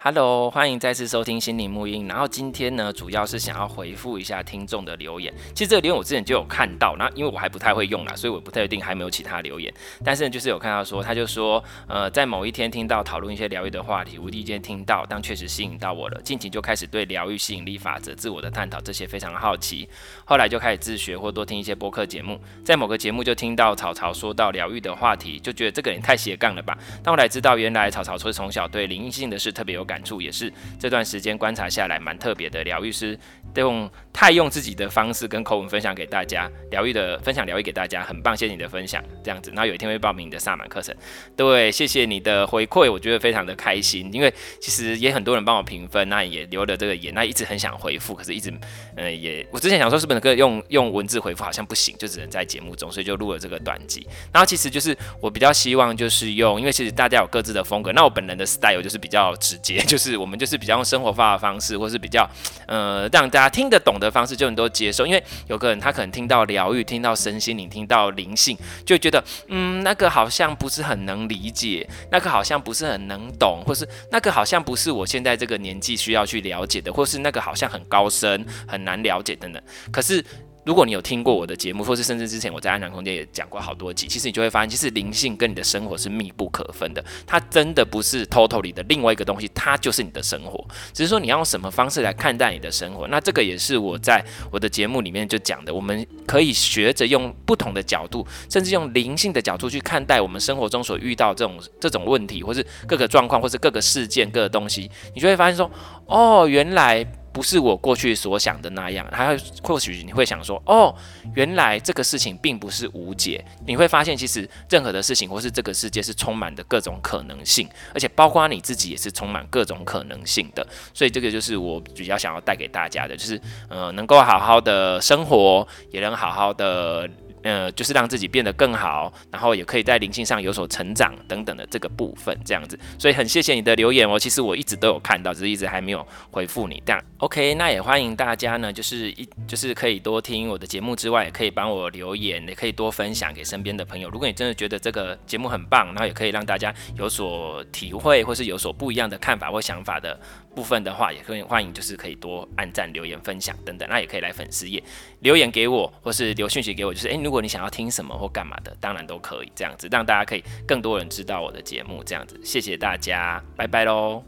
Hello，欢迎再次收听心灵沐音。然后今天呢，主要是想要回复一下听众的留言。其实这个留言我之前就有看到，那因为我还不太会用啦，所以我不太确定还没有其他留言。但是呢，就是有看到说，他就说，呃，在某一天听到讨论一些疗愈的话题，无意间听到，但确实吸引到我了。近期就开始对疗愈、吸引力法则、自我的探讨这些非常好奇。后来就开始自学或多听一些播客节目，在某个节目就听到草草说到疗愈的话题，就觉得这个人太斜杠了吧。但后来知道，原来草草说从小对灵性的事特别有感触，也是这段时间观察下来蛮特别的疗愈师，用太用自己的方式跟口吻分享给大家疗愈的分享疗愈给大家，很棒，谢谢你的分享，这样子，然后有一天会报名你的萨满课程，对，谢谢你的回馈，我觉得非常的开心，因为其实也很多人帮我评分，那也留了这个言，那一直很想回复，可是一直，呃，也我之前想说是不是能够用用文字回复，好像不行，就只能在节目中，所以就录了这个短集，然后其实就是我比较希望就是用，因为其实大家有各自的风格，那我本人的 style 就是比较直接，就是我们就是比较用生活化的方式，或是比较，呃，让大家听得懂的方式就很多接受，因为有个人他可能听到疗愈，听到身心灵，听到灵性，就觉得嗯，那个好像不是很能理解，那个好像不是很能懂，或是那个好像不是我现在这个年纪需要去了解的，或是那个好像很高深，很难了解等等。可是。如果你有听过我的节目，或是甚至之前我在安然空间也讲过好多集，其实你就会发现，其实灵性跟你的生活是密不可分的。它真的不是 totally 的另外一个东西，它就是你的生活。只是说你要用什么方式来看待你的生活。那这个也是我在我的节目里面就讲的，我们可以学着用不同的角度，甚至用灵性的角度去看待我们生活中所遇到这种这种问题，或是各个状况，或是各个事件、各个东西，你就会发现说，哦，原来。不是我过去所想的那样，还有或许你会想说，哦，原来这个事情并不是无解。你会发现，其实任何的事情或是这个世界是充满的各种可能性，而且包括你自己也是充满各种可能性的。所以这个就是我比较想要带给大家的，就是呃，能够好好的生活，也能好好的。呃，就是让自己变得更好，然后也可以在灵性上有所成长等等的这个部分，这样子。所以很谢谢你的留言哦，其实我一直都有看到，只是一直还没有回复你。这样，OK，那也欢迎大家呢，就是一就是可以多听我的节目之外，也可以帮我留言，也可以多分享给身边的朋友。如果你真的觉得这个节目很棒，然后也可以让大家有所体会，或是有所不一样的看法或想法的部分的话，也可以欢迎，就是可以多按赞、留言、分享等等。那也可以来粉丝页留言给我，或是留讯息给我，就是诶，如果你想要听什么或干嘛的，当然都可以这样子，让大家可以更多人知道我的节目这样子。谢谢大家，拜拜喽。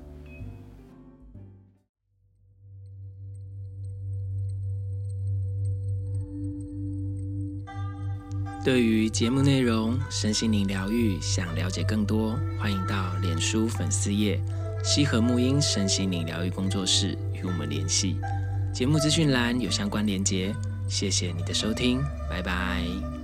对于节目内容、身心灵疗愈，想了解更多，欢迎到脸书粉丝页。西和沐音身心灵疗愈工作室与我们联系，节目资讯栏有相关连接。谢谢你的收听，拜拜。